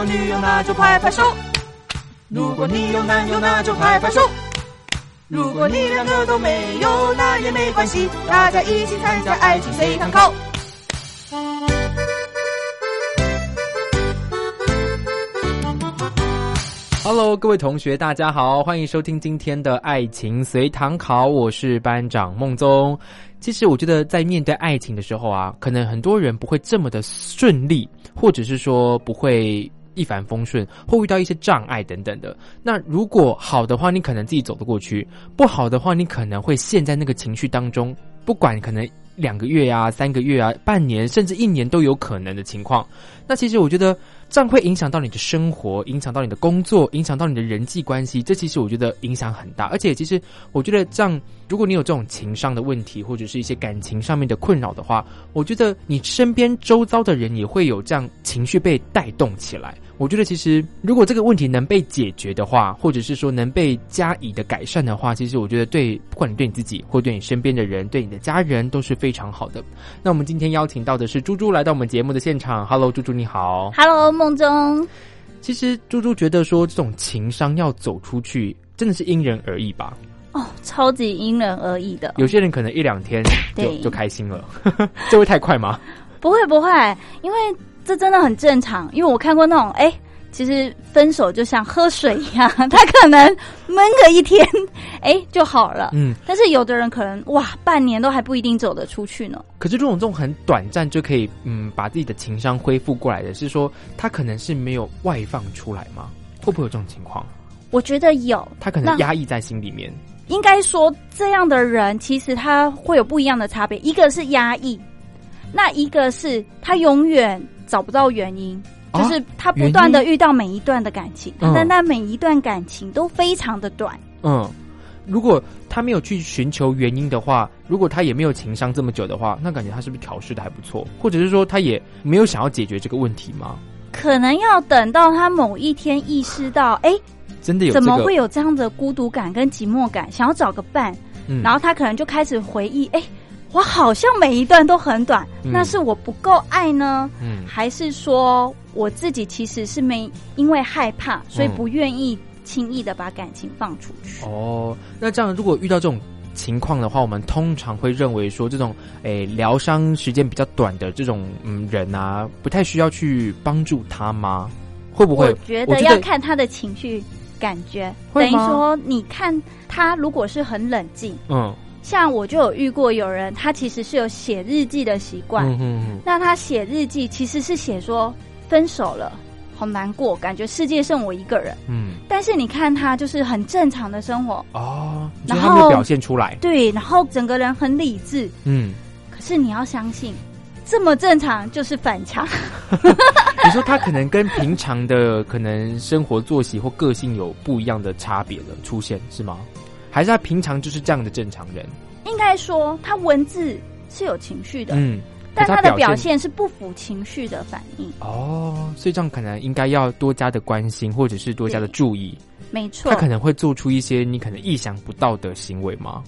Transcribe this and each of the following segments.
有女友，那就拍拍手；如果你有男友，那就拍拍手；如果你两个都没有，那也没关系，大家一起参加爱情随堂考。Hello，各位同学，大家好，欢迎收听今天的爱情随堂考，我是班长孟宗。其实我觉得在面对爱情的时候啊，可能很多人不会这么的顺利，或者是说不会一帆风顺，会遇到一些障碍等等的。那如果好的话，你可能自己走得过去；不好的话，你可能会陷在那个情绪当中，不管可能两个月啊、三个月啊、半年甚至一年都有可能的情况。那其实我觉得。这样会影响到你的生活，影响到你的工作，影响到你的人际关系。这其实我觉得影响很大。而且，其实我觉得这样，如果你有这种情商的问题，或者是一些感情上面的困扰的话，我觉得你身边周遭的人也会有这样情绪被带动起来。我觉得其实，如果这个问题能被解决的话，或者是说能被加以的改善的话，其实我觉得对，不管你对你自己，或对你身边的人，对你的家人都是非常好的。那我们今天邀请到的是猪猪来到我们节目的现场。Hello，猪猪你好。Hello，梦中。其实猪猪觉得说，这种情商要走出去，真的是因人而异吧？哦，超级因人而异的。有些人可能一两天就就开心了，这会太快吗？不会不会，因为。这真的很正常，因为我看过那种，哎，其实分手就像喝水一样，他可能闷个一天，哎就好了。嗯，但是有的人可能哇，半年都还不一定走得出去呢。可是这种这种很短暂就可以，嗯，把自己的情商恢复过来的，是说他可能是没有外放出来吗？会不会有这种情况？我觉得有，他可能压抑在心里面。应该说，这样的人其实他会有不一样的差别，一个是压抑，那一个是他永远。找不到原因，就是他不断的遇到每一段的感情，但他每一段感情都非常的短。嗯，如果他没有去寻求原因的话，如果他也没有情商这么久的话，那感觉他是不是调试的还不错？或者是说他也没有想要解决这个问题吗？可能要等到他某一天意识到，哎，真的有怎么会有这样的孤独感跟寂寞感，想要找个伴，然后他可能就开始回忆，哎。我好像每一段都很短，那是我不够爱呢，还是说我自己其实是没因为害怕，所以不愿意轻易的把感情放出去？哦，那这样如果遇到这种情况的话，我们通常会认为说，这种诶疗伤时间比较短的这种嗯人啊，不太需要去帮助他吗？会不会？我觉得要看他的情绪感觉，等于说你看他如果是很冷静，嗯。像我就有遇过有人，他其实是有写日记的习惯。嗯嗯那他写日记其实是写说分手了，好难过，感觉世界剩我一个人。嗯，但是你看他就是很正常的生活哦，然后表现出来。对，然后整个人很理智。嗯，可是你要相信，这么正常就是反常。你说他可能跟平常的可能生活作息或个性有不一样的差别了出现是吗？还是他平常就是这样的正常人？应该说，他文字是有情绪的，嗯，但他的表现是不符情绪的反应。哦，所以这样可能应该要多加的关心，或者是多加的注意。没错，他可能会做出一些你可能意想不到的行为吗？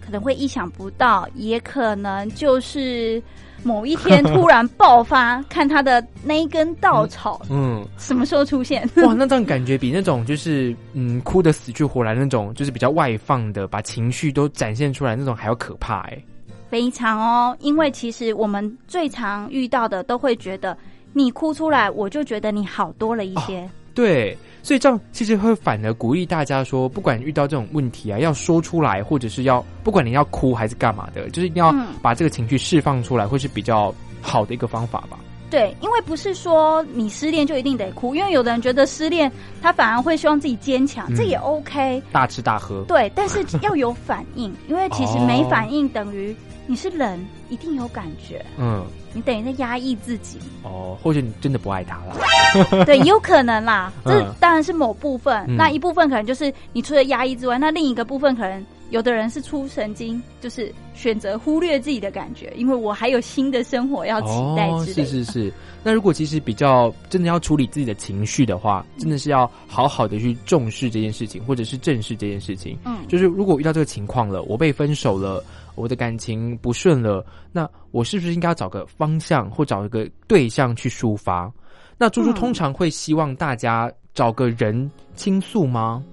可能会意想不到，也可能就是。某一天突然爆发，看他的那一根稻草，嗯，什么时候出现？哇，那这样感觉比那种就是嗯哭的死去活来那种，就是比较外放的，把情绪都展现出来那种还要可怕哎。非常哦，因为其实我们最常遇到的都会觉得你哭出来，我就觉得你好多了一些。对。所以这样其实会反而鼓励大家说，不管遇到这种问题啊，要说出来，或者是要不管你要哭还是干嘛的，就是一定要把这个情绪释放出来，会是比较好的一个方法吧。对，因为不是说你失恋就一定得哭，因为有的人觉得失恋他反而会希望自己坚强，这也 OK。大吃大喝。对，但是要有反应，因为其实没反应等于你是人，一定有感觉。嗯，你等于在压抑自己。哦，或者你真的不爱他了？对，有可能啦。这当然是某部分，那一部分可能就是你除了压抑之外，那另一个部分可能。有的人是出神经，就是选择忽略自己的感觉，因为我还有新的生活要期待。哦，是是是。那如果其实比较真的要处理自己的情绪的话，真的是要好好的去重视这件事情，或者是正视这件事情。嗯，就是如果遇到这个情况了，我被分手了，我的感情不顺了，那我是不是应该要找个方向，或找一个对象去抒发？那猪猪通常会希望大家找个人倾诉吗？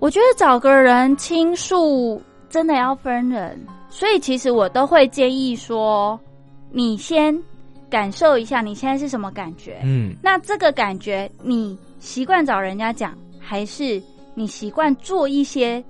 我觉得找个人倾诉真的要分人，所以其实我都会建议说，你先感受一下你现在是什么感觉。嗯，那这个感觉你习惯找人家讲，还是你习惯做一些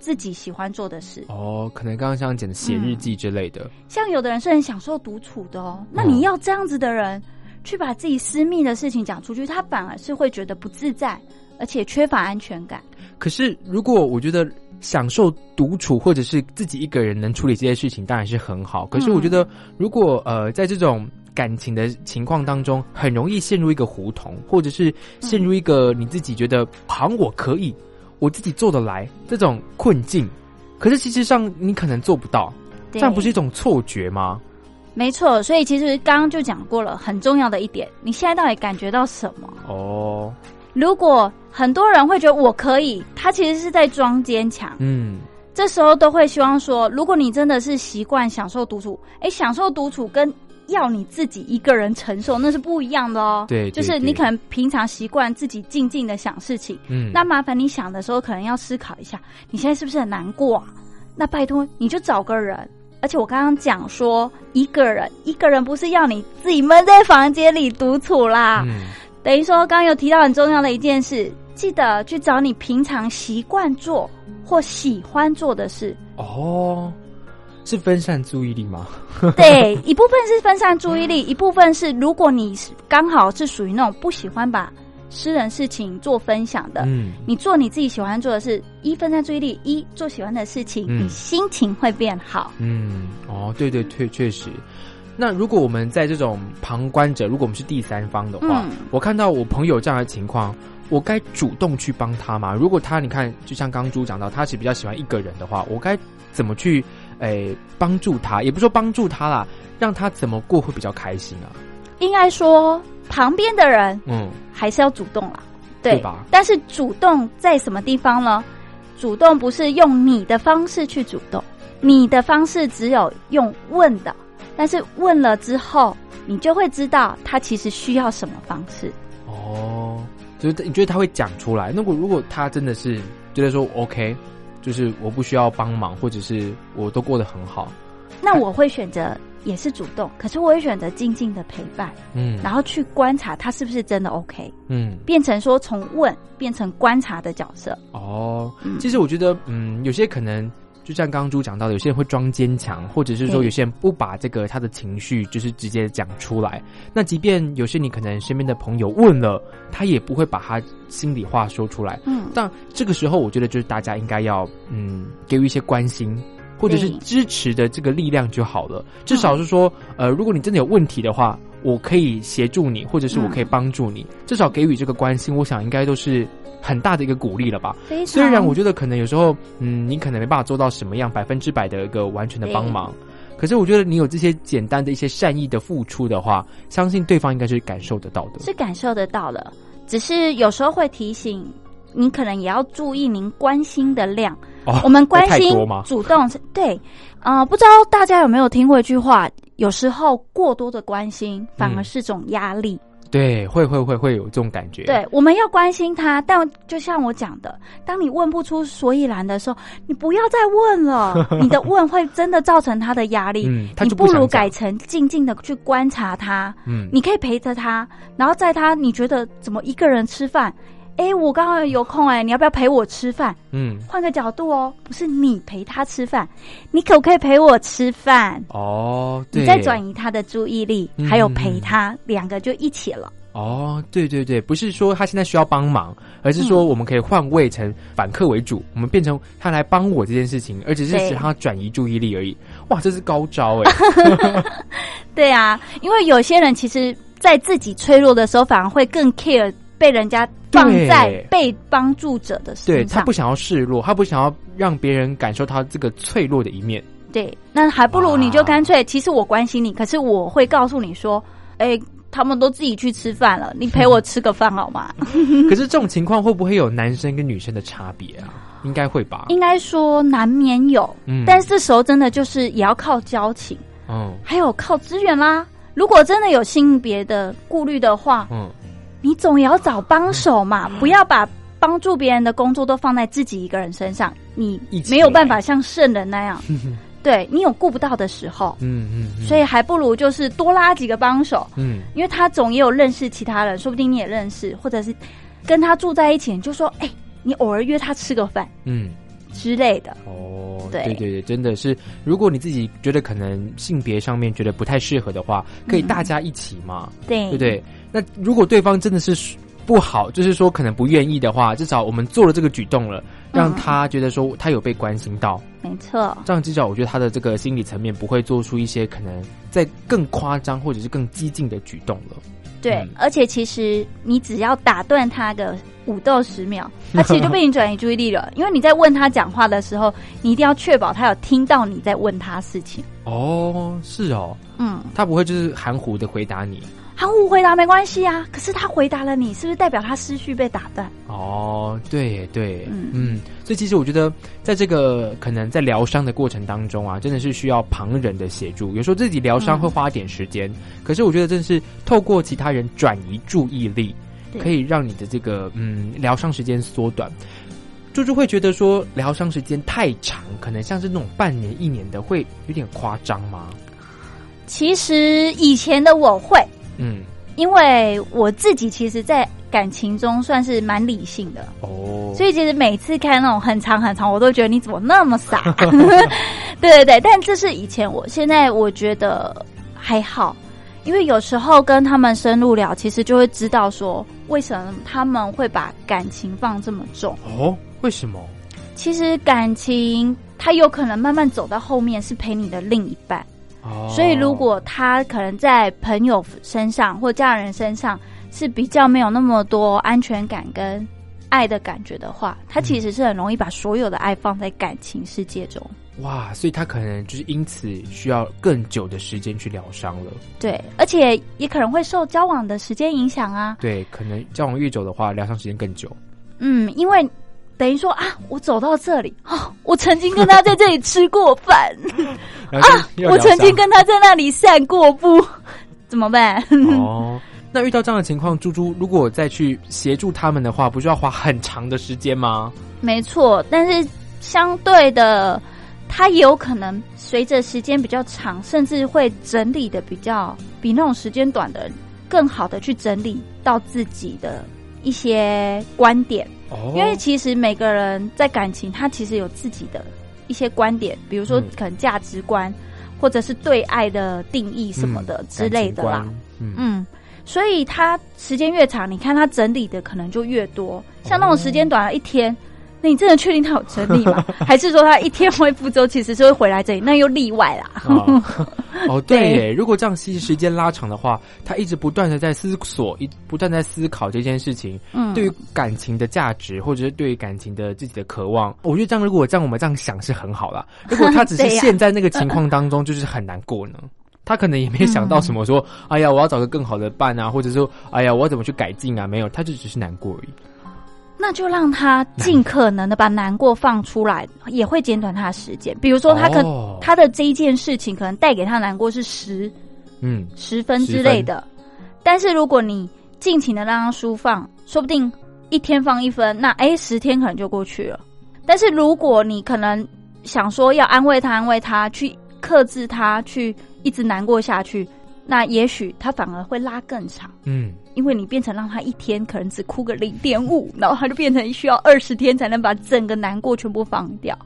自己喜欢做的事？哦，可能刚刚像讲的写日记之类的。像有的人是很享受独处的哦，那你要这样子的人去把自己私密的事情讲出去，他反而是会觉得不自在，而且缺乏安全感。可是，如果我觉得享受独处，或者是自己一个人能处理这些事情，当然是很好。可是，我觉得如果呃，在这种感情的情况当中，很容易陷入一个胡同，或者是陷入一个你自己觉得好像我可以，我自己做得来这种困境。可是，其实上你可能做不到，这样不是一种错觉吗？没错，所以其实刚刚就讲过了，很重要的一点，你现在到底感觉到什么？哦。如果很多人会觉得我可以，他其实是在装坚强。嗯，这时候都会希望说，如果你真的是习惯享受独处，哎，享受独处跟要你自己一个人承受那是不一样的哦。对，就是你可能平常习惯自己静静的想事情，嗯，那麻烦你想的时候可能要思考一下，你现在是不是很难过？啊？那拜托你就找个人，而且我刚刚讲说一个人，一个人不是要你自己闷在房间里独处啦。等于说，刚刚有提到很重要的一件事，记得去找你平常习惯做或喜欢做的事。哦，是分散注意力吗？对，一部分是分散注意力，一部分是如果你刚好是属于那种不喜欢把私人事情做分享的，嗯，你做你自己喜欢做的事，一分散注意力，一做喜欢的事情，你心情会变好。嗯，哦，对对，确确实。那如果我们在这种旁观者，如果我们是第三方的话，我看到我朋友这样的情况，我该主动去帮他吗？如果他你看，就像刚猪讲到，他是比较喜欢一个人的话，我该怎么去诶帮助他？也不说帮助他啦，让他怎么过会比较开心啊？应该说旁边的人，嗯，还是要主动啦，对吧？但是主动在什么地方呢？主动不是用你的方式去主动，你的方式只有用问的。但是问了之后，你就会知道他其实需要什么方式。哦，就是你觉得他会讲出来？那我如果他真的是觉得说 OK，就是我不需要帮忙，或者是我都过得很好，那我会选择也是主动，可是我会选择静静的陪伴，嗯，然后去观察他是不是真的 OK，嗯，变成说从问变成观察的角色。哦，其实我觉得，嗯，有些可能。就像刚刚猪讲到的，有些人会装坚强，或者是说有些人不把这个他的情绪就是直接讲出来。那即便有些你可能身边的朋友问了，他也不会把他心里话说出来。嗯，但这个时候我觉得就是大家应该要嗯给予一些关心，或者是支持的这个力量就好了。至少是说，呃，如果你真的有问题的话，我可以协助你，或者是我可以帮助你。至少给予这个关心，我想应该都是。很大的一个鼓励了吧？虽然我觉得可能有时候，嗯，你可能没办法做到什么样百分之百的一个完全的帮忙，可是我觉得你有这些简单的一些善意的付出的话，相信对方应该是感受得到的，是感受得到的。只是有时候会提醒你，可能也要注意您关心的量。我们关心主动对，呃，不知道大家有没有听过一句话？有时候过多的关心反而是种压力。对，会会会会有这种感觉。对，我们要关心他，但就像我讲的，当你问不出所以然的时候，你不要再问了。你的问会真的造成他的压力。嗯，你不如改成静静的去观察他。嗯，你可以陪着他，然后在他你觉得怎么一个人吃饭，哎，我刚刚有空哎，你要不要陪我吃饭？嗯，换个角度哦，不是你陪他吃饭，你可不可以陪我吃饭？哦，你在转移他的注意力，还有陪他，两个就一起了。哦，对对对，不是说他现在需要帮忙，而是说我们可以换位成反客为主，我们变成他来帮我这件事情，而只是使他转移注意力而已。哇，这是高招哎！对啊，因为有些人其实，在自己脆弱的时候，反而会更 care 被人家。放在被帮助者的身上，对他不想要示弱，他不想要让别人感受他这个脆弱的一面。对，那还不如你就干脆，其实我关心你，可是我会告诉你说，哎，他们都自己去吃饭了，你陪我吃个饭好吗？可是这种情况会不会有男生跟女生的差别啊？应该会吧？应该说难免有，嗯，但是这时候真的就是也要靠交情，嗯，还有靠资源啦。如果真的有性别的顾虑的话，嗯。你总要找帮手嘛，不要把帮助别人的工作都放在自己一个人身上，你没有办法像圣人那样，对你有顾不到的时候，嗯嗯，所以还不如就是多拉几个帮手，嗯，因为他总也有认识其他人，说不定你也认识，或者是跟他住在一起，就说，哎，你偶尔约他吃个饭，嗯。之类的。哦，对。对对，真的是，如果你自己觉得可能性别上面觉得不太适合的话，可以大家一起嘛，对。对对。那如果对方真的是不好，就是说可能不愿意的话，至少我们做了这个举动了，让他觉得说他有被关心到，没错。这样至少我觉得他的这个心理层面不会做出一些可能在更夸张或者是更激进的举动了。对，而且其实你只要打断他个五到十秒，他其实就被你转移注意力了。因为你在问他讲话的时候，你一定要确保他有听到你在问他事情。哦，是哦，嗯，他不会就是含糊的回答你。含糊回答没关系啊，可是他回答了你，是不是代表他思绪被打断？哦，对对，嗯嗯，所以其实我觉得，在这个可能在疗伤的过程当中啊，真的是需要旁人的协助。有时候自己疗伤会花点时间，可是我觉得真的是透过其他人转移注意力，可以让你的这个嗯疗伤时间缩短。猪猪会觉得说疗伤时间太长，可能像是那种半年一年的，会有点夸张吗？其实以前的我会。嗯，因为我自己其实，在感情中算是蛮理性的哦，所以其实每次看那种很长很长，我都觉得你怎么那么傻？对对对，但这是以前，我现在我觉得还好，因为有时候跟他们深入聊，其实就会知道说为什么他们会把感情放这么重哦？为什么？其实感情它有可能慢慢走到后面，是陪你的另一半。所以，如果他可能在朋友身上或家人身上是比较没有那么多安全感跟爱的感觉的话，他其实是很容易把所有的爱放在感情世界中。哇，所以他可能就是因此需要更久的时间去疗伤了。对，而且也可能会受交往的时间影响啊。对，可能交往越久的话，疗伤时间更久。嗯，因为。等于说啊，我走到这里哦，我曾经跟他在这里吃过饭 啊，我曾经跟他在那里散过步，怎么办？哦，那遇到这样的情况，猪猪如果再去协助他们的话，不是要花很长的时间吗？没错，但是相对的，他也有可能随着时间比较长，甚至会整理的比较比那种时间短的更好的去整理到自己的一些观点。因为其实每个人在感情，他其实有自己的一些观点，比如说可能价值观，或者是对爱的定义什么的之类的啦。嗯，所以他时间越长，你看他整理的可能就越多。像那种时间短了一天。那你真的确定他有整理吗？还是说他一天恢复之后其实是会回来这里？那又例外啦。哦，对耶。如果这样其实时间拉长的话，他一直不断的在思索，一不断在思考这件事情，嗯，对于感情的价值，或者是对于感情的自己的渴望，我觉得这样如果这样我们这样想是很好啦。如果他只是陷在那个情况当中，就是很难过呢。他可能也没想到什么，说哎呀，我要找个更好的伴啊，或者说哎呀，我要怎么去改进啊？没有，他就只是难过而已。那就让他尽可能的把难过放出来，也会减短他的时间。比如说，他可他的这一件事情可能带给他难过是十，嗯，十分之类的。但是如果你尽情的让他舒放，说不定一天放一分，那哎，十天可能就过去了。但是如果你可能想说要安慰他，安慰他，去克制他，去一直难过下去，那也许他反而会拉更长，嗯，因为你变成让他一天可能只哭个零点五，然后他就变成需要二十天才能把整个难过全部放掉，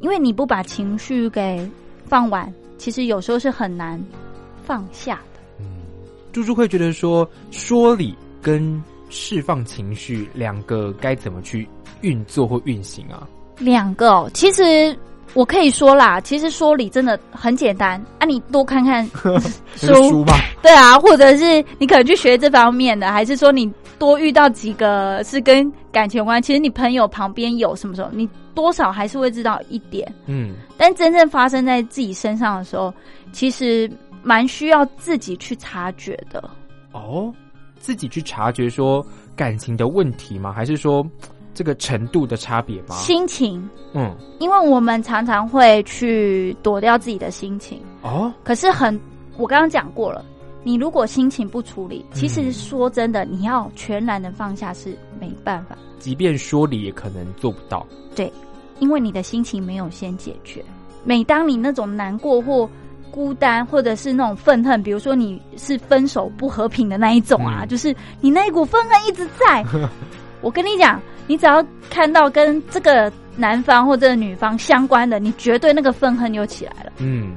因为你不把情绪给放完，其实有时候是很难放下的。嗯，猪猪会觉得说说理跟释放情绪两个该怎么去运作或运行啊？两个，其实。我可以说啦，其实说理真的很简单啊！你多看看 书吧，对啊，或者是你可能去学这方面的，还是说你多遇到几个是跟感情有关？其实你朋友旁边有什么时候，你多少还是会知道一点。嗯，但真正发生在自己身上的时候，其实蛮需要自己去察觉的。哦，自己去察觉说感情的问题吗？还是说？这个程度的差别吗？心情，嗯，因为我们常常会去躲掉自己的心情哦。可是很，我刚刚讲过了，你如果心情不处理，其实说真的，你要全然的放下是没办法。即便说理，也可能做不到。对，因为你的心情没有先解决。每当你那种难过或孤单，或者是那种愤恨，比如说你是分手不和平的那一种啊，就是你那一股愤恨一直在。我跟你讲。你只要看到跟这个男方或者女方相关的，你绝对那个愤恨又起来了。嗯，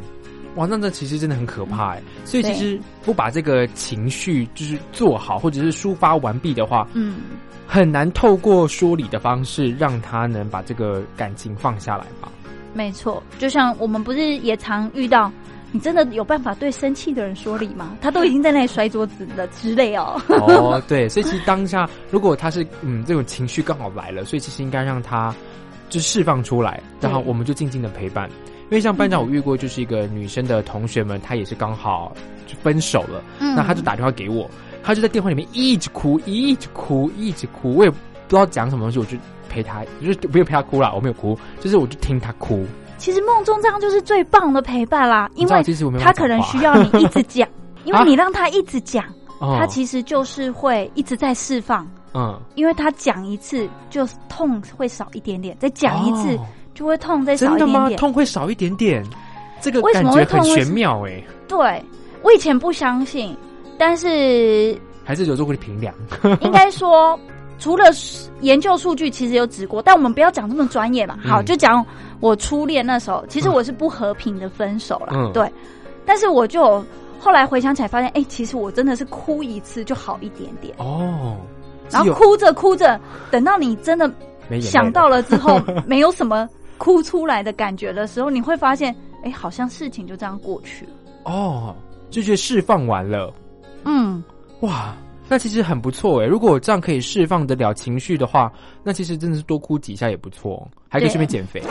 哇，那这其实真的很可怕哎。所以其实不把这个情绪就是做好，或者是抒发完毕的话，嗯，很难透过说理的方式让他能把这个感情放下来吧。没错，就像我们不是也常遇到。你真的有办法对生气的人说理吗？他都已经在那里摔桌子了之类哦。哦，对，所以其实当下如果他是嗯这种情绪刚好来了，所以其实应该让他就释放出来，然后我们就静静的陪伴。因为像班长我遇过就是一个女生的同学们，她也是刚好就分手了，嗯那她就打电话给我，她就在电话里面一直哭，一直哭，一直哭，我也不知道讲什么东西，我就陪她，就是不用陪她哭了，我没有哭，就是我就听她哭。其实梦中这样就是最棒的陪伴啦，因为他可能需要你一直讲，因为你让他一直讲，他其实就是会一直在释放。嗯，因为他讲一次就痛会少一点点，再讲一次就会痛再少一点点，痛会少一点点。这个为什么会很玄妙哎。对，我以前不相信，但是还是有做过的评量。应该说。除了研究数据，其实有指过，但我们不要讲这么专业嘛。好，就讲我初恋那时候，其实我是不和平的分手了。对，但是我就后来回想起来，发现哎，其实我真的是哭一次就好一点点哦。然后哭着哭着，等到你真的想到了之后，没有什么哭出来的感觉的时候，你会发现，哎，好像事情就这样过去了。哦，就觉得释放完了。嗯，哇。那其实很不错哎，如果这样可以释放得了情绪的话，那其实真的是多哭几下也不错，还可以顺便减肥。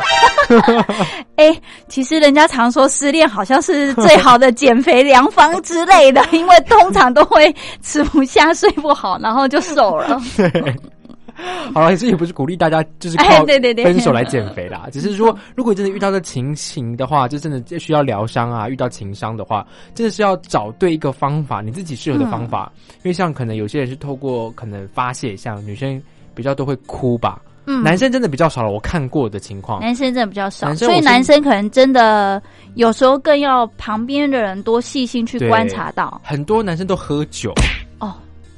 哎，其实人家常说失恋好像是最好的减肥良方之类的，因为通常都会吃不下、睡不好，然后就瘦了。好了，这也不是鼓励大家就是靠分手来减肥啦，只是说，如果真的遇到的情形的话，就真的需要疗伤啊。遇到情伤的话，真的是要找对一个方法，你自己适合的方法。因为像可能有些人是透过可能发泄，像女生比较都会哭吧，嗯，男生真的比较少了。我看过的情况，男生真的比较少，所以男生可能真的有时候更要旁边的人多细心去观察到。很多男生都喝酒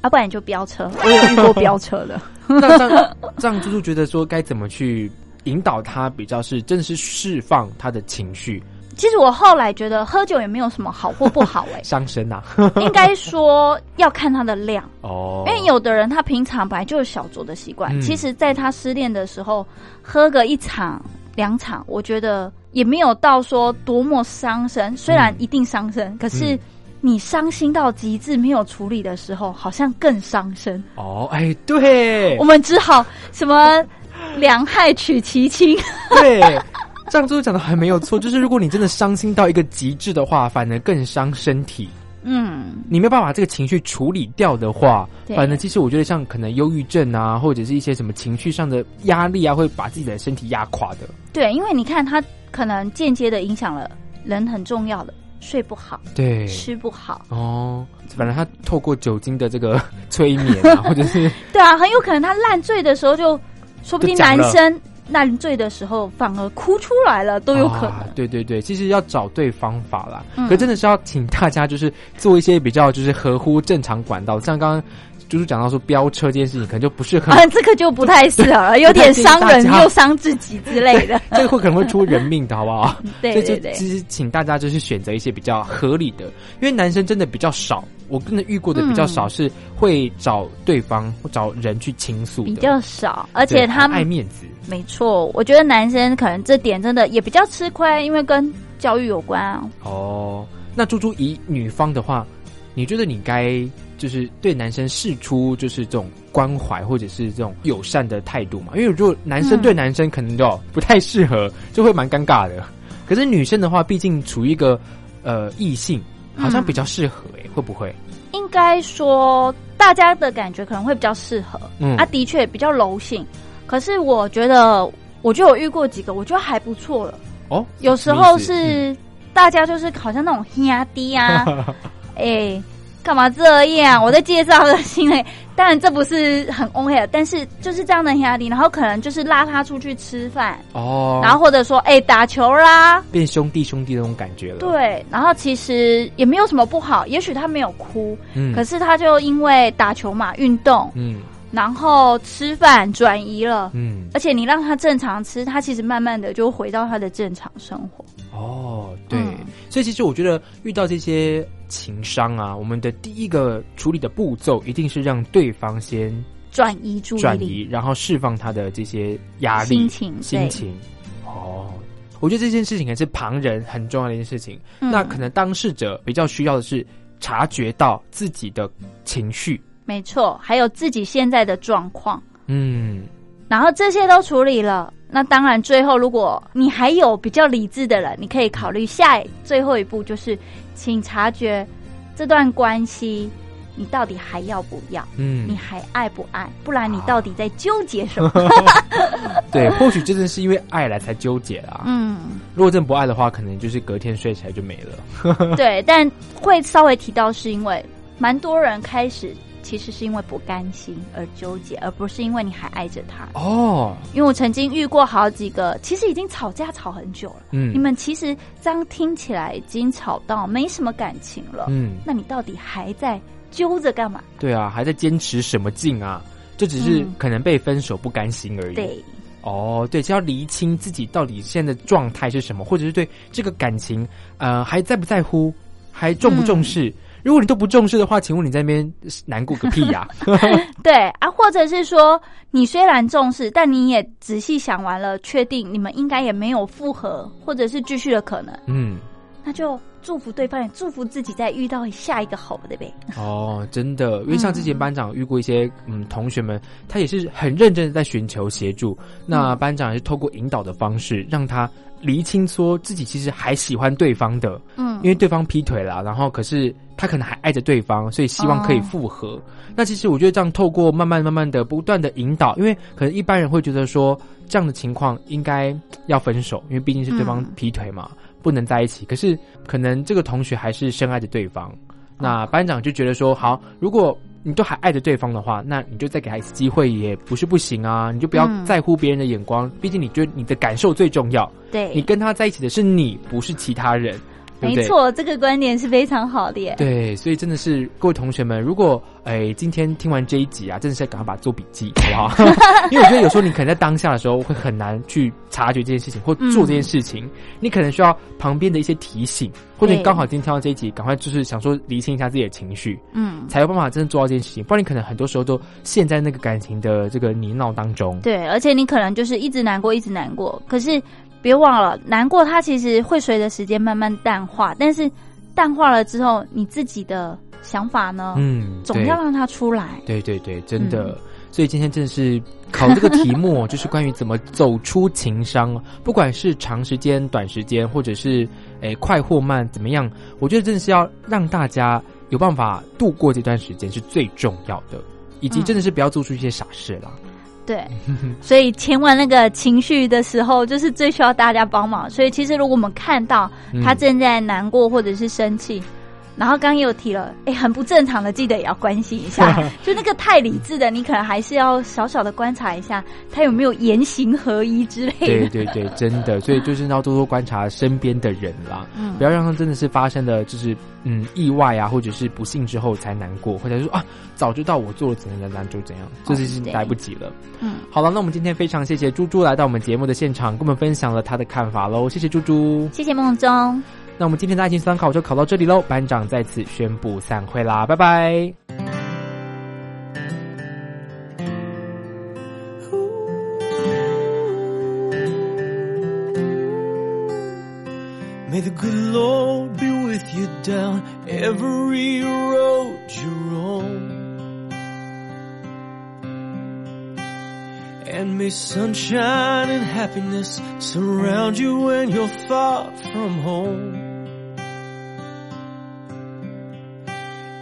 不然就飙车。我有遇过飙车的。那这样，这样猪猪觉得说该怎么去引导他，比较是真的是释放他的情绪。其实我后来觉得喝酒也没有什么好或不好，哎，伤身呐。应该说要看他的量哦，因为有的人他平常本来就有小酌的习惯，其实在他失恋的时候喝个一场两场，我觉得也没有到说多么伤身。虽然一定伤身，可是。你伤心到极致没有处理的时候，好像更伤身哦。哎，对，我们只好什么两害取其轻。对，这样子讲的很没有错。就是如果你真的伤心到一个极致的话，反而更伤身体。嗯，你没有办法这个情绪处理掉的话，反正其实我觉得像可能忧郁症啊，或者是一些什么情绪上的压力啊，会把自己的身体压垮的。对，因为你看，它可能间接的影响了人很重要的。睡不好，对，吃不好哦。反正他透过酒精的这个 催眠啊，或者是 对啊，很有可能他烂醉的时候就，说不定男生烂醉的时候反而哭出来了，都有可能。对对对，其实要找对方法啦。可真的是要请大家就是做一些比较就是合乎正常管道，像刚刚。就是讲到说飙车这件事情，可能就不是很啊，这个就不太适合了，有点伤人又伤自己之类的。这个会可能会出人命的，好不好？对对对。其实请大家就是选择一些比较合理的，因为男生真的比较少，我真的遇过的比较少是会找对方或找人去倾诉，比较少，而且他爱面子。没错，我觉得男生可能这点真的也比较吃亏，因为跟教育有关啊。哦，那猪猪以女方的话，你觉得你该？就是对男生示出就是这种关怀或者是这种友善的态度嘛，因为如果男生对男生可能就不太适合，就会蛮尴尬的。可是女生的话，毕竟处于一个呃异性，好像比较适合哎，会不会？应该说大家的感觉可能会比较适合，嗯，啊，的确比较柔性。可是我觉得，我就有遇过几个，我觉得还不错了。哦，有时候是大家就是好像那种压低啊，哎。干嘛这样？我在介绍的新嘞，当然这不是很 OK，但是就是这样的压力，然后可能就是拉他出去吃饭哦，然后或者说哎打球啦，变兄弟兄弟那种感觉了。对，然后其实也没有什么不好，也许他没有哭，嗯，可是他就因为打球嘛，运动，嗯，然后吃饭转移了，嗯，而且你让他正常吃，他其实慢慢的就回到他的正常生活。哦，对，所以其实我觉得遇到这些。情商啊，我们的第一个处理的步骤一定是让对方先转移注意力，转移，然后释放他的这些压力、心情、心情。哦，我觉得这件事情也是旁人很重要的一件事情。那可能当事者比较需要的是察觉到自己的情绪，没错，还有自己现在的状况。嗯，然后这些都处理了。那当然，最后如果你还有比较理智的人，你可以考虑下最后一步，就是请察觉这段关系，你到底还要不要？嗯，你还爱不爱？不然你到底在纠结什么？对，或许真的是因为爱了才纠结啊。嗯，如果真不爱的话，可能就是隔天睡起来就没了。对，但会稍微提到，是因为蛮多人开始。其实是因为不甘心而纠结，而不是因为你还爱着他哦。因为我曾经遇过好几个，其实已经吵架吵很久了。嗯，你们其实这样听起来已经吵到没什么感情了。嗯，那你到底还在揪着干嘛？对啊，还在坚持什么劲啊？就只是可能被分手不甘心而已。对，哦，对，就要厘清自己到底现在的状态是什么，或者是对这个感情呃还在不在乎，还重不重视。如果你都不重视的话，请问你在那边难过个屁呀？对啊，或者是说你虽然重视，但你也仔细想完了，确定你们应该也没有复合或者是继续的可能。嗯，那就祝福对方，也祝福自己再遇到下一个好的呗。哦，真的，因为像之前班长遇过一些嗯同学们，他也是很认真的在寻求协助。那班长也是透过引导的方式让他。厘清说自己其实还喜欢对方的，嗯，因为对方劈腿了，然后可是他可能还爱着对方，所以希望可以复合。那其实我觉得这样透过慢慢慢慢的不断的引导，因为可能一般人会觉得说这样的情况应该要分手，因为毕竟是对方劈腿嘛，不能在一起。可是可能这个同学还是深爱着对方，那班长就觉得说好，如果。你都还爱着对方的话，那你就再给他一次机会也不是不行啊！你就不要在乎别人的眼光，毕竟你觉得你的感受最重要。对，你跟他在一起的是你，不是其他人。没错，这个观点是非常好的。耶。对，所以真的是各位同学们，如果哎今天听完这一集啊，真的是赶快把它做笔记，好不好？因为我觉得有时候你可能在当下的时候会很难去察觉这件事情或做这件事情，你可能需要旁边的一些提醒，或者你刚好今天听到这一集，赶快就是想说理清一下自己的情绪，嗯，才有办法真的做到这件事情。不然你可能很多时候都陷在那个感情的这个泥淖当中。对，而且你可能就是一直难过，一直难过，可是。别忘了，难过它其实会随着时间慢慢淡化，但是淡化了之后，你自己的想法呢？嗯，总要让它出来。对对对，真的。所以今天真的是考这个题目，就是关于怎么走出情商，不管是长时间、短时间，或者是诶快或慢，怎么样？我觉得真的是要让大家有办法度过这段时间是最重要的，以及真的是不要做出一些傻事了。对，所以前完那个情绪的时候，就是最需要大家帮忙。所以其实如果我们看到他正在难过或者是生气，然后刚刚又提了，哎，很不正常的，记得也要关心一下。就那个太理智的，你可能还是要小小的观察一下，他有没有言行合一之类的。对对对，真的，所以就是要多多观察身边的人啦，不要让他真的是发生了就是嗯意外啊，或者是不幸之后才难过，或者说啊，早知道我做了怎样怎样就怎样，这是来不及了。嗯，好了，那我们今天非常谢谢猪猪来到我们节目的现场，跟我们分享了他的看法喽。谢谢猪猪，谢谢梦中。那我们今天的爱情三考就考到这里喽，班长在此宣布散会啦，拜拜。May the good Lord be with you down every road you roam. And may sunshine and happiness surround you when you're far from home.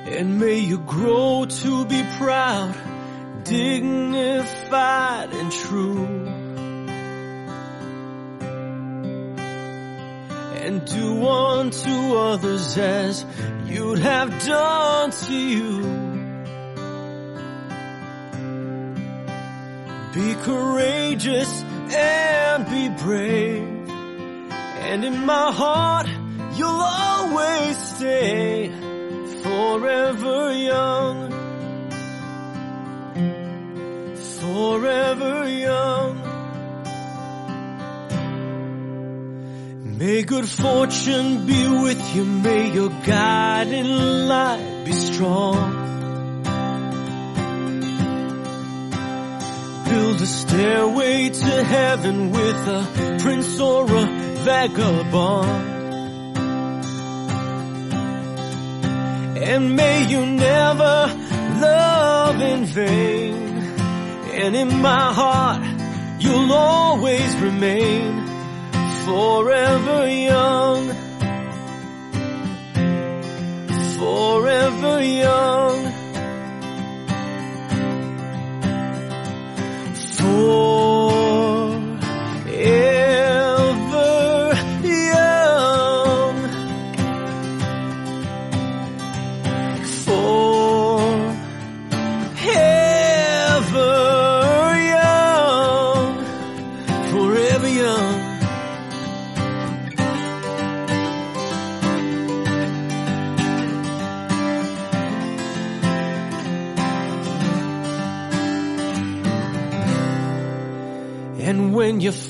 And may you grow to be proud, dignified and true. And do unto others as you'd have done to you. Be courageous and be brave. And in my heart, you'll always stay forever young, forever young. May good fortune be with you, may your guiding light be strong. Build a stairway to heaven with a prince or a vagabond. And may you never love in vain. And in my heart, you'll always remain forever young. Forever young.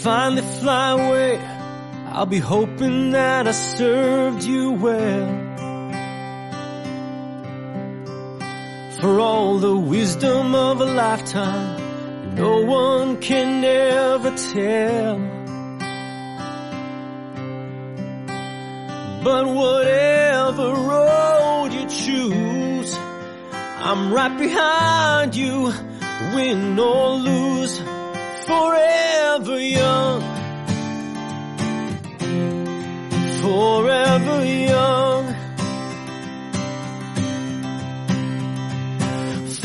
Finally fly away, I'll be hoping that I served you well. For all the wisdom of a lifetime, no one can ever tell. But whatever road you choose, I'm right behind you, win or lose forever young, forever young.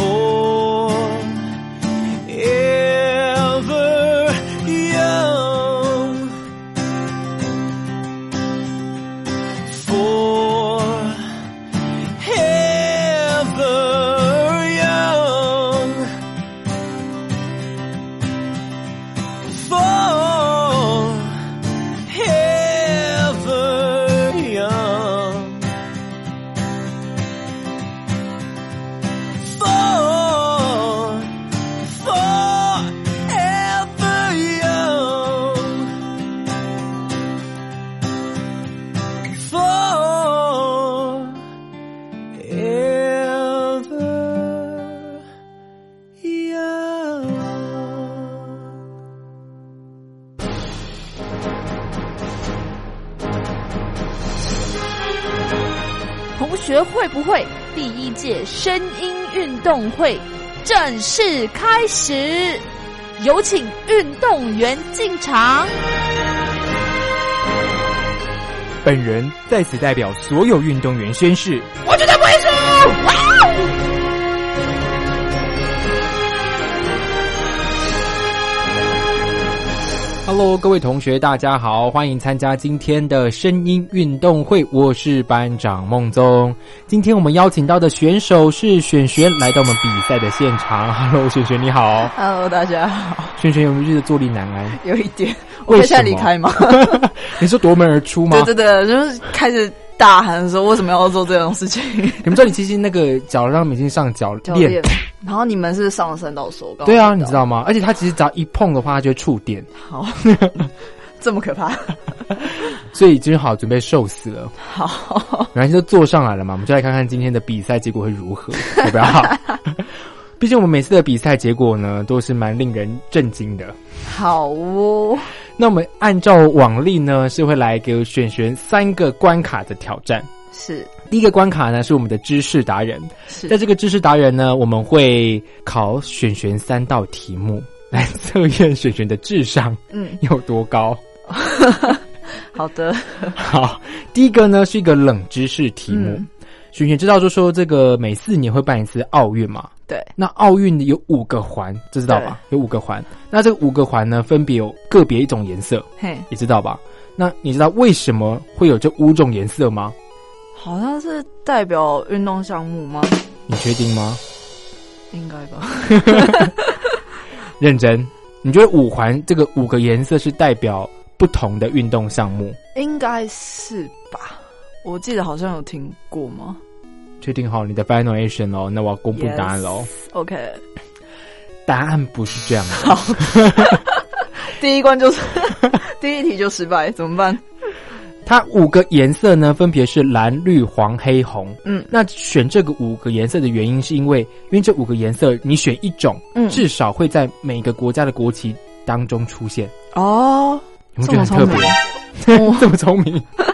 第解声音运动会正式开始，有请运动员进场。本人在此代表所有运动员宣誓，Hello。各位同学，大家好，欢迎参加今天的声音运动会。我是班长孟宗。今天我们邀请到的选手是璇璇，来到我们比赛的现场。Hello，璇璇你好。Hello，大家好。璇璇有没有觉得坐立难安？有一点。为什么离开吗？你是夺门而出吗？对对对，就是开始大喊说，为什么要做这种事情？你们知道你其实那个脚让明星上脚链。然后你们是上了三道手，对啊，你知道吗？而且他其实只要一碰的话，他就会触电。好，这么可怕，所以真好，准备受死了。好，然后就坐上来了嘛，我们就来看看今天的比赛结果会如何，好不好？毕竟我们每次的比赛结果呢，都是蛮令人震惊的。好哦，那我们按照往例呢，是会来给选选三个关卡的挑战。是第一个关卡呢，是我们的知识达人。是在这个知识达人呢，我们会考选选三道题目 来测验选选的智商，嗯，有多高？好的，好，第一个呢是一个冷知识题目。选选知道就说这个每四年会办一次奥运嘛？对，那奥运有五个环，这知道吧？有五个环，那这五个环呢，分别有个别一种颜色，嘿，你知道吧？那你知道为什么会有这五种颜色吗？好像是代表运动项目吗？你确定吗？应该吧。认真，你觉得五环这个五个颜色是代表不同的运动项目？应该是吧。我记得好像有听过吗？确定好你的 final answer 哦，那我要公布答案喽。OK，答案不是这样的。好，第一关就是 第一题就失败，怎么办？它五个颜色呢，分别是蓝、绿、黄、黑、红。嗯，那选这个五个颜色的原因，是因为因为这五个颜色你选一种，嗯，至少会在每个国家的国旗当中出现。哦，你觉得很特别？这么聪明？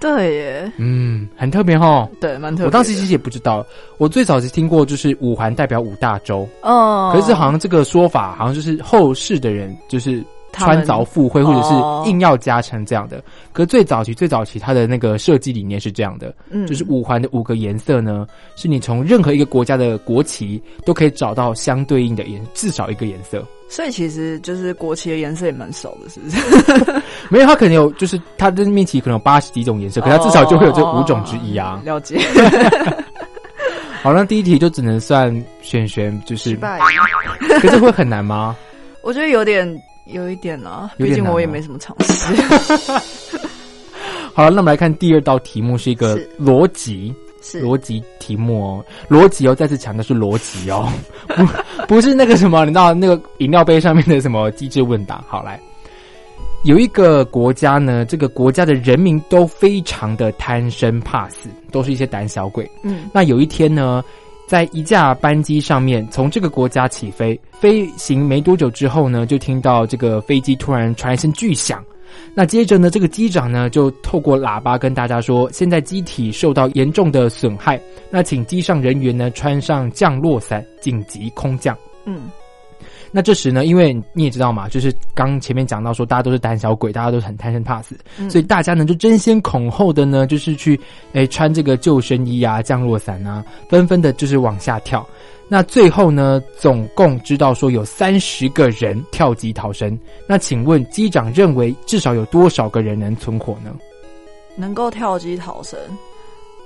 对耶，嗯，很特别哈。对，蛮特别。我当时其实也不知道，我最早是听过就是五环代表五大洲。哦，可是好像这个说法，好像就是后世的人就是。穿凿附会，或者是硬要加成这样的。可是最早期、最早期，它的那个设计理念是这样的，嗯，就是五环的五个颜色呢，是你从任何一个国家的国旗都可以找到相对应的颜，至少一个颜色。所以其实就是国旗的颜色也蛮少的，是不是？没有，它可能有，就是它的命题可能有八十几种颜色，可它至少就会有这五种之一啊。了解。好，那第一题就只能算选选，就是失败。可是会很难吗？我觉得有点。有一点啊，毕竟我也没什么常识。好了，那我们来看第二道题目，是一个逻辑，是逻辑题目哦。逻辑哦，再次强调是逻辑哦，不 不是那个什么，你知道那个饮料杯上面的什么机智问答。好来，有一个国家呢，这个国家的人民都非常的贪生怕死，都是一些胆小鬼。嗯，那有一天呢？在一架班机上面，从这个国家起飞，飞行没多久之后呢，就听到这个飞机突然传一声巨响。那接着呢，这个机长呢就透过喇叭跟大家说：“现在机体受到严重的损害，那请机上人员呢穿上降落伞，紧急空降。”嗯。那这时呢，因为你也知道嘛，就是刚前面讲到说，大家都是胆小鬼，大家都是很贪生怕死，所以大家呢就争先恐后的呢，就是去诶穿这个救生衣啊、降落伞啊，纷纷的就是往下跳。那最后呢，总共知道说有三十个人跳机逃生。那请问机长认为至少有多少个人能存活呢？能够跳机逃生，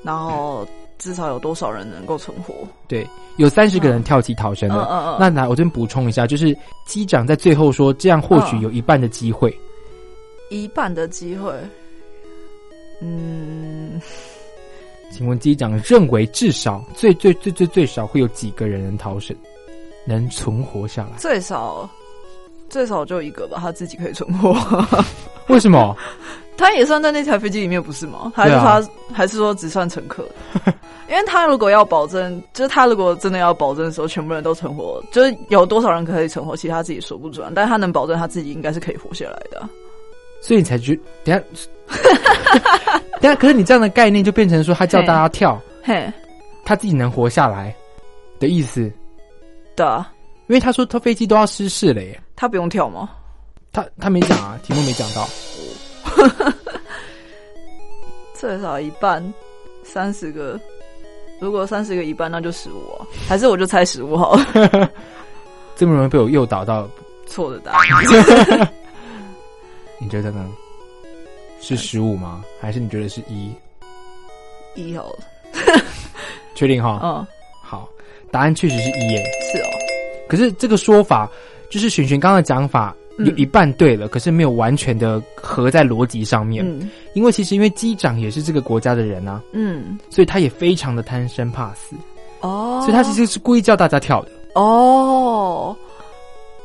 然后。至少有多少人能够存活？对，有三十个人跳机逃生了。嗯嗯那来，我这边补充一下，就是机长在最后说，这样或许有一半的机会。一半的机会？嗯，请问机长认为至少最最最最最少会有几个人能逃生，能存活下来？最少最少就一个吧，他自己可以存活。为什么？他也算在那台飞机里面，不是吗？还是他还是说只算乘客？因为他如果要保证，就是他如果真的要保证说全部人都存活，就是有多少人可以存活，其实他自己说不准。但他能保证他自己应该是可以活下来的。所以你才觉等下，等下，可是你这样的概念就变成说他叫大家跳，嘿，他自己能活下来的意思。对啊，因为他说他飞机都要失事了耶，他不用跳吗？他他没讲啊，题目没讲到。最少一半，三十个。如果三十个一半，那就十五啊。还是我就猜十五好了。这么容易被我诱导到错的答案。你觉得呢？是十五吗？还是你觉得是一？一好了，确定哈？嗯，好，答案确实是一耶。是哦，可是这个说法就是璇璇刚刚讲法有一半对了，可是没有完全的合在逻辑上面。嗯，因为其实因为机长也是这个国家的人啊，嗯，所以他也非常的贪生怕死哦，所以他其实是故意叫大家跳的哦。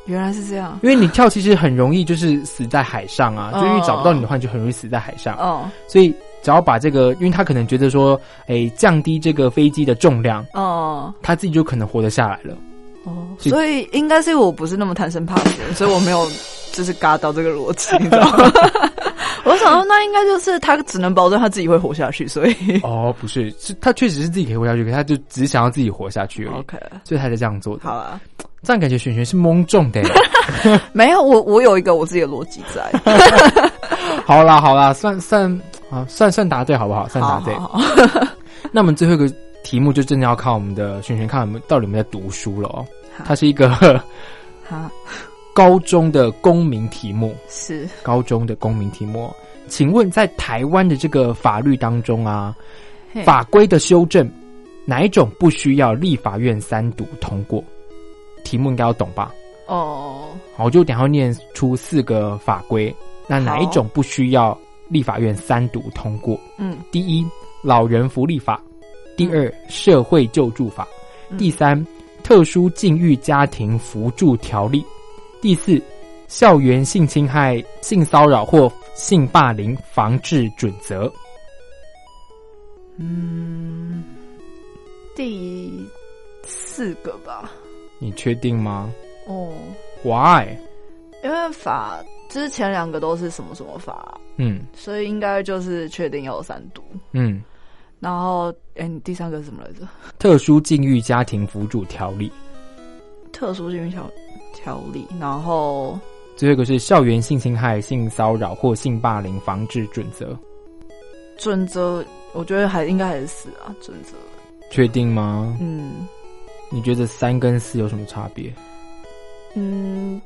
原来是这样，因为你跳其实很容易就是死在海上啊，就因为找不到你的话，你就很容易死在海上。哦，所以只要把这个，因为他可能觉得说，哎，降低这个飞机的重量，哦，他自己就可能活得下来了。哦，所以应该是我不是那么贪生怕死，所以我没有就是嘎到这个逻辑，你知道吗？我想说，那应该就是他只能保证他自己会活下去，所以哦，不是，是他确实是自己可以活下去，可他就只想要自己活下去。OK，所以他才这样做的。好啊。这样感觉璇璇是蒙中的，没有我我有一个我自己的逻辑在。好啦好啦，算算啊算算答对好不好？算答对。那我们最后一个题目就真的要靠我们的璇璇看我们到底有没有在读书了哦。它是一个好高中的公民题目，是高中的公民题目。请问在台湾的这个法律当中啊，法规的修正哪一种不需要立法院三读通过？题目应该要懂吧？哦，好，我就等下念出四个法规，那哪一种不需要立法院三读通过？嗯，第一，老人福利法；第二，社会救助法；第三，特殊境遇家庭扶助条例；第四，校园性侵害、性骚扰或性霸凌防治准则。嗯，第四个吧。你确定吗？哦，Why？因为法之前两个都是什么什么法，嗯，所以应该就是确定要三读，嗯。然后，哎，你第三个是什么来着？特殊境遇家庭辅助条例。特殊境遇条条例，然后最后一个是校园性侵害、性骚扰或性霸凌防治准则。准则，我觉得还应该还是死啊，准则。确定吗？嗯。你觉得三跟四有什么差别？嗯，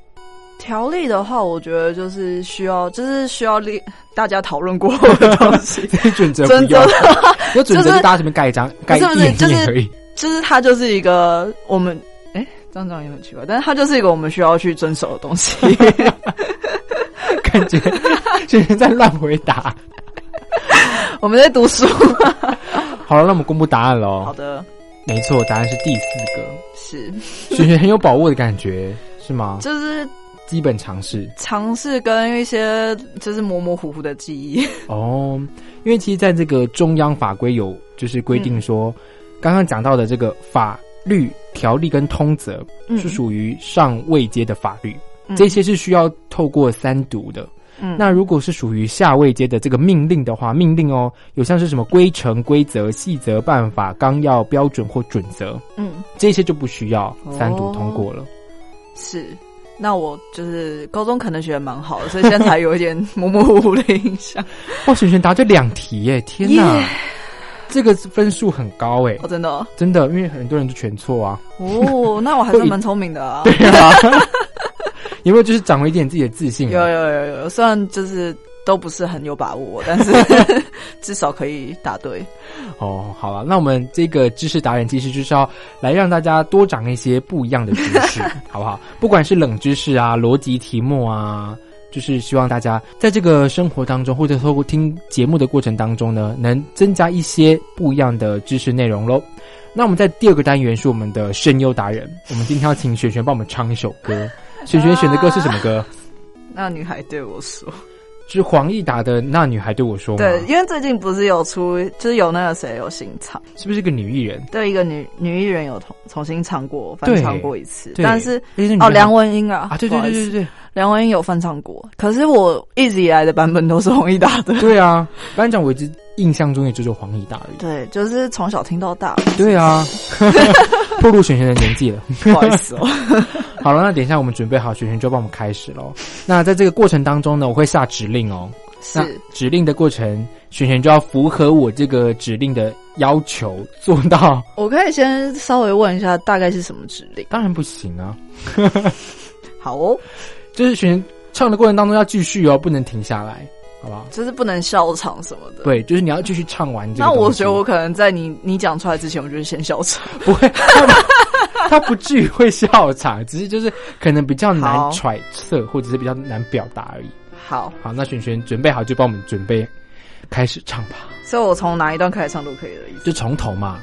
条例的话，我觉得就是需要，就是需要立大家讨论过的东西。准则不要，有准则大家这边盖一张，盖一页就可以。就是它就是一个我们，哎，这样讲也很奇怪，但是它就是一个我们需要去遵守的东西。感觉就是在乱回答。我们在读书。好了，那我们公布答案喽。好的。没错，答案是第四个。是，雪雪很有把握的感觉，是吗？就是基本常识，常识跟一些就是模模糊糊的记忆。哦，因为其实在这个中央法规有就是规定说，刚刚讲到的这个法律条例跟通则是属于上位阶的法律，这些是需要透过三读的。那如果是属于下位阶的这个命令的话，命令哦，有像是什么规程、规则、细则、办法、纲要、标准或准则，嗯，这些就不需要三读通过了。是，那我就是高中可能学的蛮好的，所以现在才有一点模模糊糊的印象。哇，璇璇答对两题耶！天哪，这个分数很高哎！哦，真的，真的，因为很多人都全错啊。哦，那我还 是蛮聪明的啊。对啊。有没有就是长回一点自己的自信？有有有有，虽然就是都不是很有把握，但是 至少可以答对。哦，好了，那我们这个知识达人其实就是要来让大家多长一些不一样的知识，好不好？不管是冷知识啊、逻辑题目啊，就是希望大家在这个生活当中或者透过听节目的过程当中呢，能增加一些不一样的知识内容喽。那我们在第二个单元是我们的声优达人，我们今天要请璇璇帮我们唱一首歌。璇璇选的歌是什么歌？那女孩对我说：“是黄义达的《那女孩对我说》。”对，因为最近不是有出，就是有那个谁有新唱，是不是一个女艺人？对，一个女女艺人有重重新唱过，翻唱过一次，但是哦，梁文音啊，啊，对对对对对。梁文音有翻唱过，可是我一直以来的版本都是黄义达的。对啊，班长，我一直印象中也只有黄义大而已。对，就是从小听到大。对啊，步入璇璇的年纪了，不好意思哦。好了，那等一下我们准备好，璇璇就帮我们开始喽。那在这个过程当中呢，我会下指令哦。是指令的过程，璇璇就要符合我这个指令的要求做到。我可以先稍微问一下，大概是什么指令？当然不行啊。好哦，就是选唱的过程当中要继续哦，不能停下来，好不好？就是不能笑场什么的。对，就是你要继续唱完。那我觉得我可能在你你讲出来之前，我就先笑场。不会，他不至于会笑场，只是就是可能比较难揣测，或者是比较难表达而已。好好，那璇璇准备好就帮我们准备开始唱吧。所以我从哪一段开始唱都可以的意思，就从头嘛，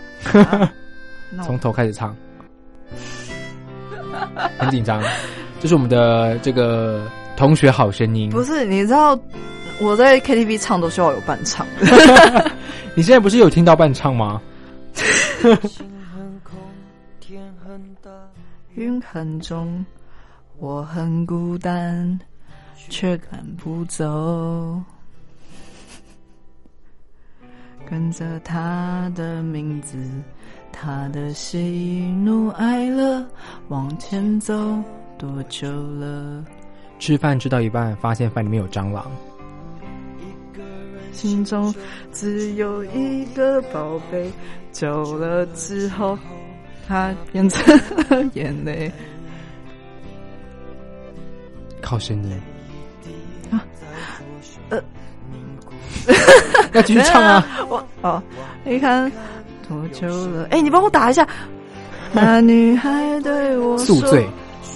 从头开始唱。很紧张，这是我们的这个同学好声音。不是，你知道我在 KTV 唱都需要有伴唱。你现在不是有听到伴唱吗？云很重，我很孤单，却赶不走。跟着他的名字。他的喜怒哀乐，往前走多久了？吃饭吃到一半，发现饭里面有蟑螂。心中只有一个宝贝，久了之后，它变成了眼泪。靠声音啊，呃，要继续唱啊！我哦，你看。多久了？哎，你帮我打一下。那女孩对我说：“宿醉，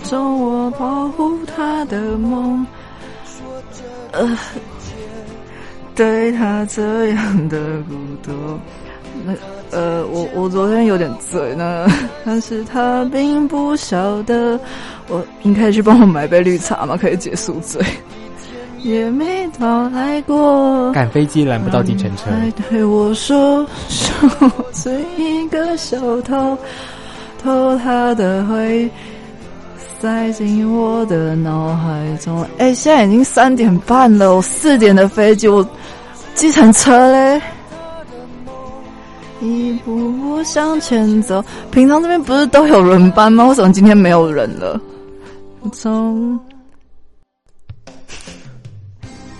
说我保护她的梦。”呃，对他这样的孤独，那呃，我我昨天有点醉呢，但是他并不晓得。我你可以去帮我买杯绿茶吗？可以解宿醉。也没到来过，赶飞机拦不到计程车。还对我说说是一个小偷，偷他的回忆塞进我的脑海中。哎，现在已经三点半了，我四点的飞机，我计程车嘞，一步步向前走。平常这边不是都有轮班吗？为什么今天没有人了？从。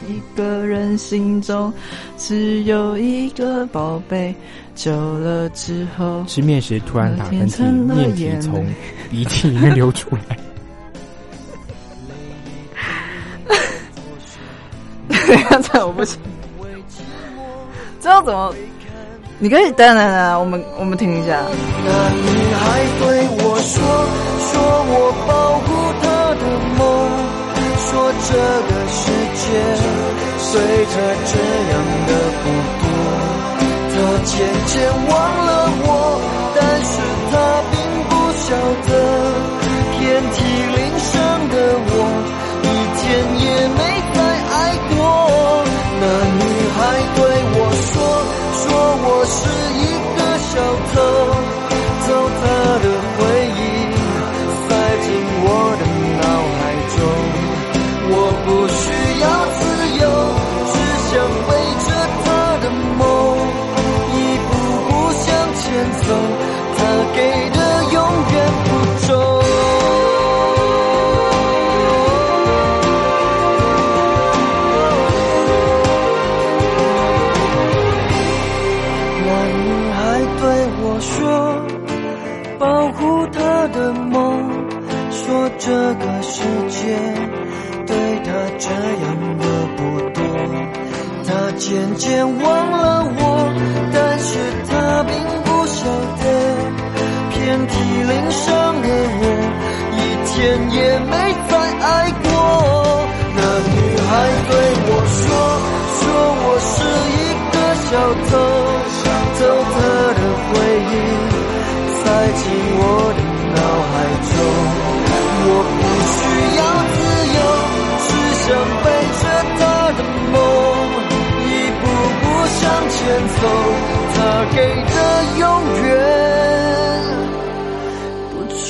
一个人心中只有一个宝贝，久了之后，吃面时突然打喷嚏，面体从鼻涕里面流出来。这我不行，这要怎么？你可以等等等，我们我们听一下。那女孩对我说：“说我保护她的梦。”说这个世界随着这样的不多，她渐渐忘了我，但是她并不晓得，遍体鳞伤的我，是一个小偷，渐渐忘了我，但是他并不晓得，遍体鳞伤的我，一天也没再爱过。那女孩对我说，说我是一个小偷，偷前走，他给的永远不重。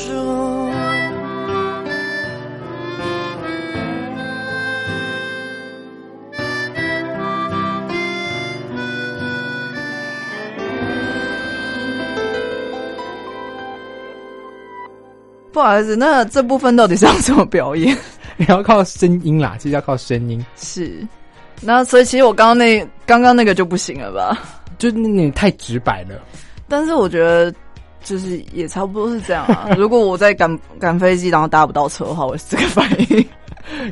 不好意思，那这部分到底是要怎么表演？你要靠声音啦，其实要靠声音。是，那所以其实我刚刚那刚刚那个就不行了吧？就你太直白了。但是我觉得就是也差不多是这样啊。如果我在赶赶飞机，然后搭不到车的话，我是这个反应。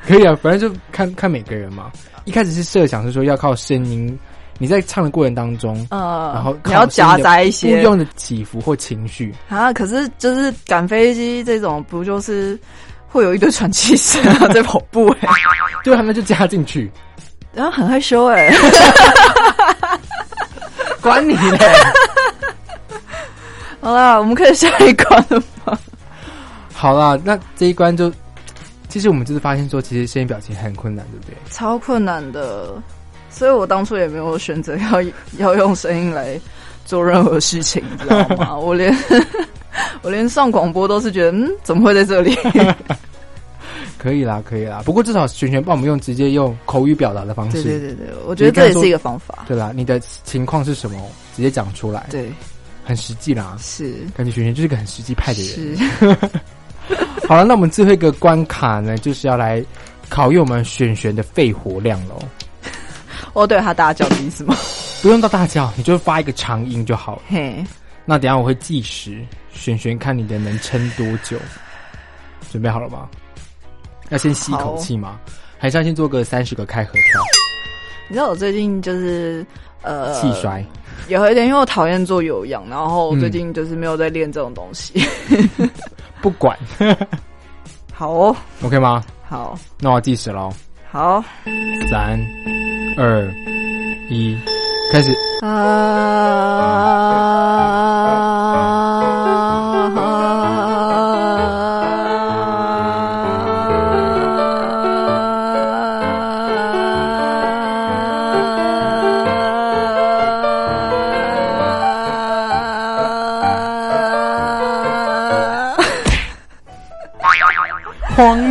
可以啊，反正就看看每个人嘛。一开始是设想是说要靠声音，你在唱的过程当中，呃，然后你要夹杂一些不用的起伏或情绪啊。可是就是赶飞机这种，不就是会有一堆喘气声啊在跑步？哎，对，他们就加进去，然后很害羞哎，管你嘞。好啦，我们可以下一关了吗？好啦，那这一关就。其实我们就是发现说，其实声音表情很困难，对不对？超困难的，所以我当初也没有选择要要用声音来做任何事情，你知道吗？我连我连上广播都是觉得，嗯，怎么会在这里？可以啦，可以啦。不过至少璇璇帮我们用直接用口语表达的方式，对对对对，我觉得这也是一个方法。对啦，你的情况是什么？直接讲出来，对，很实际啦。是，感觉璇璇就是个很实际派的人。是。好了，那我们最后一个关卡呢，就是要来考验我们璇璇的肺活量喽。我对他大叫的意思吗？不用到大叫，你就发一个长音就好了。嘿，那等下我会计时，璇璇看你的能撑多久。准备好了吗？要先吸一口气吗？还是要先做个三十个开合跳？你知道我最近就是呃气衰，有一点，因为我讨厌做有氧，然后最近就是没有在练这种东西。不管，好哦，OK 吗？好，那我计时喽。好，三、二、一，开始。荒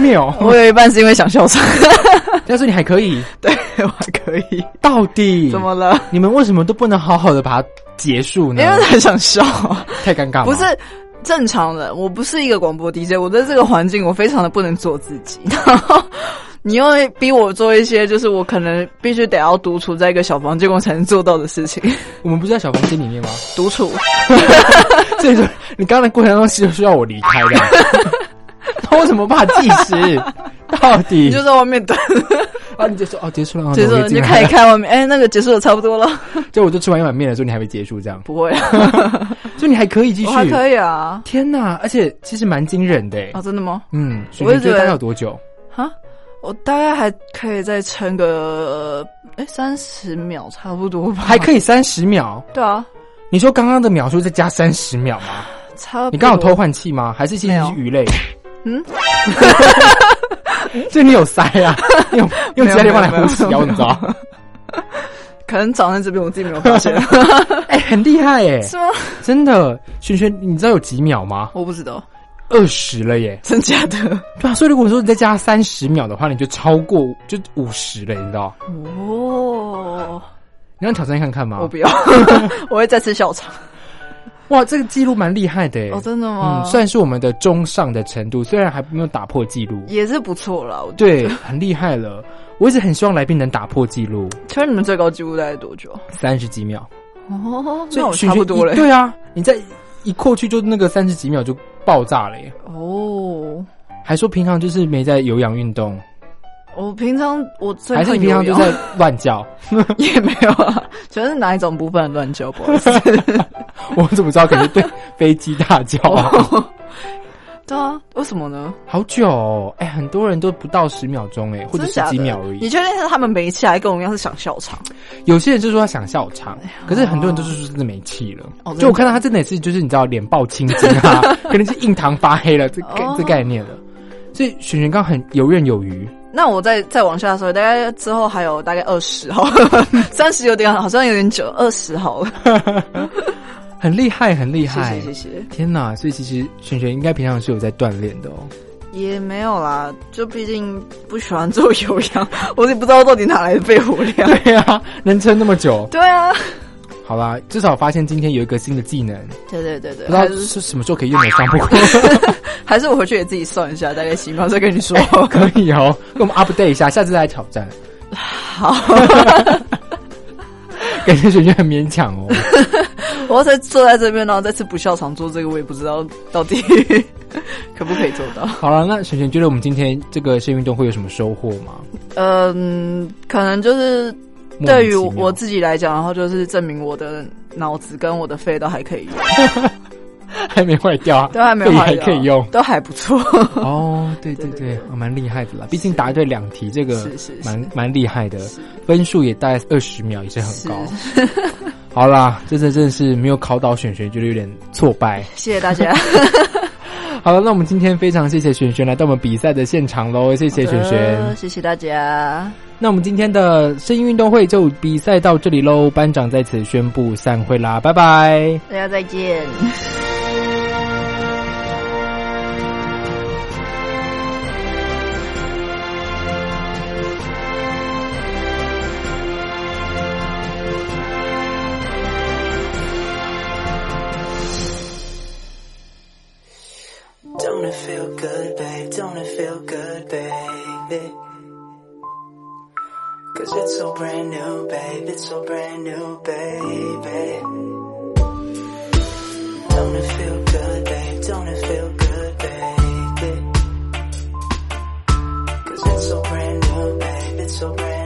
谬！我有一半是因为想笑场，但是你还可以，对我还可以。到底怎么了？你们为什么都不能好好的把它结束呢？因为很想笑，太尴尬。不是正常人，我不是一个广播 DJ，我在这个环境，我非常的不能做自己。然后你又逼我做一些，就是我可能必须得要独处在一个小房间，我才能做到的事情。我们不是在小房间里面吗？独处。所以说，你刚才过程当中是需要我离开的。他 为什么怕计时？到底你就在外面等 啊？你就说哦，结束了，结束了，你就看一看外面。哎，那个结束的，差不多了。就我就吃完一碗面的时候，你还没结束，这样不会？就你还可以继续，还可以啊！天哪，而且其实蛮惊人的啊！真的吗？嗯，我觉得大概有多久？哈，我大概还可以再撑个哎三十秒，差不多吧？还可以三十秒？对啊，你说刚刚的秒数再加三十秒吗？差，你刚好偷换气吗？还是其实是鱼类？嗯，就你有塞啊？用用其他地方来呼吸，你知道？可能长在这边，我自己没有发现。哎，很厉害哎！是吗？真的，轩轩，你知道有几秒吗？我不知道，二十了耶！真假的？对啊，所以如果说你再加三十秒的话，你就超过就五十了，你知道？哦，你要挑战看看吗？我不要，我会再次笑场。哇，这个记录蛮厉害的哦！真的吗？嗯，算是我们的中上的程度，虽然还没有打破记录，也是不错了。对，很厉害了。我一直很希望来宾能打破记录。请问你们最高记录大概多久？三十几秒。哦，那我差不多了。对啊，你在一过去就那个三十几秒就爆炸了耶！哦，还说平常就是没在有氧运动。我平常我最还是平常就在乱叫，也没有啊，全是哪一种部分乱叫？不好意思，我怎么知道？可能对飞机大叫啊？对啊，为什么呢？好久哎，很多人都不到十秒钟哎，或者十几秒而已。你确定是他们没气，还跟我们一样是想笑场？有些人就说他想笑场，可是很多人都是说真的没气了。就我看到他真的是就是你知道脸爆青筋啊，可能是印堂发黑了，这这概念了。所以璇璇刚很游刃有余。那我再再往下说，大概之后还有大概二十号，三十有点好像有点久，二十好了，很厉害，很厉害，谢谢谢谢。天哪，所以其实璇璇应该平常是有在锻炼的哦。也没有啦，就毕竟不喜欢做有氧，我也不知道到底哪来的肺活量。对啊，能撑那么久。对啊。好啦，至少发现今天有一个新的技能。对对对对，不知道是什么时候可以用得上，不过 还是我回去也自己算一下，大概情况？再跟你说，可以哦，跟我们 update 一下，下次再挑战。好，感觉璇璇很勉强哦。我在坐在这边，然后再次不笑场做这个，我也不知道到底可不可以做到。好了，那璇璇觉得我们今天这个新运动会有什么收获吗？嗯，可能就是。对于我自己来讲，然后就是证明我的脑子跟我的肺都还可以用，还没坏掉，都还没坏，还可以用，都还不错。哦，对对对，蛮厉、害的啦，毕竟答对两题，这个蛮蛮厉害的，分数也大概二十秒，也是很高。好啦，这次真的是没有考倒选选，觉得有点挫败。谢谢大家。好了，那我们今天非常谢谢璇璇来到我们比赛的现场喽，谢谢璇璇，谢谢大家。那我们今天的声音运动会就比赛到这里喽班长在此宣布散会啦拜拜。大家再见。It's so brand new, babe. It's so brand new, baby. Don't it feel good, babe? Don't it feel good, baby? Cause it's so brand new, babe. It's so brand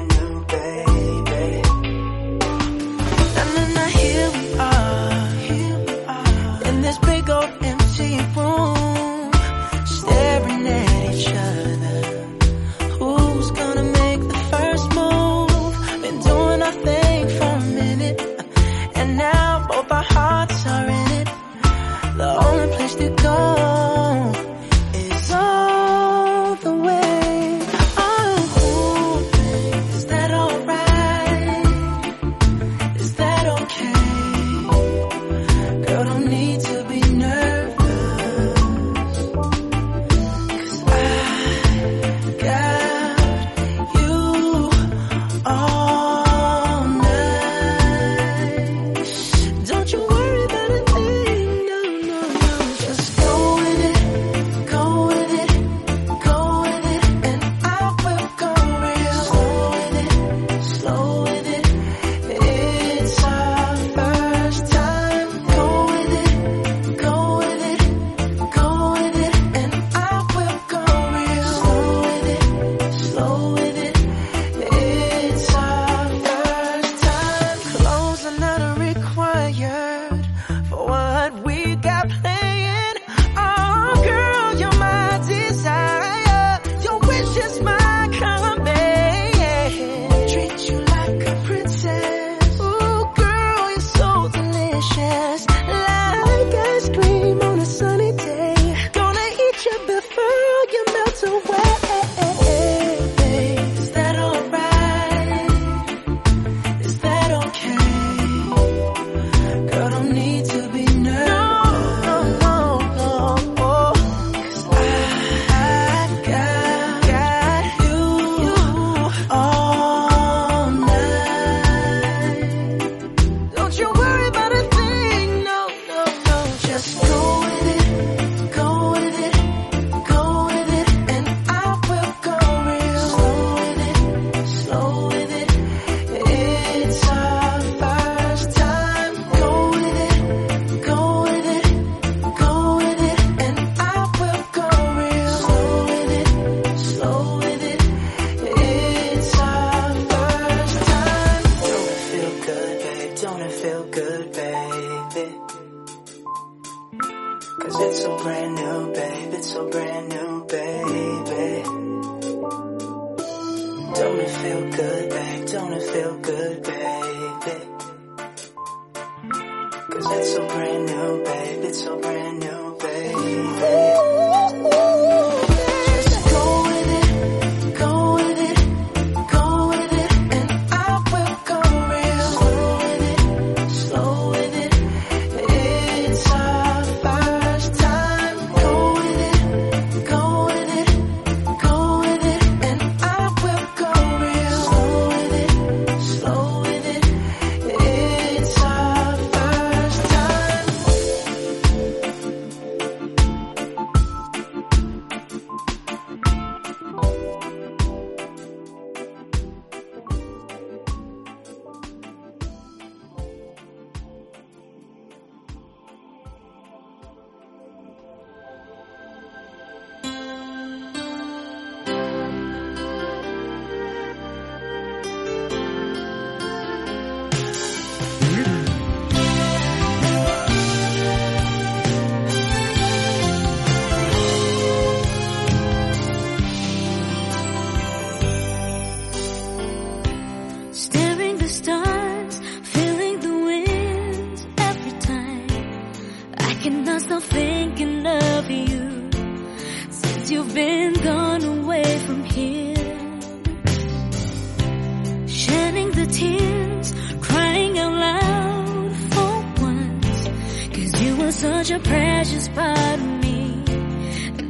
such a precious part of me.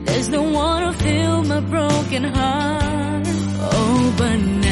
There's no one to fill my broken heart. Oh, but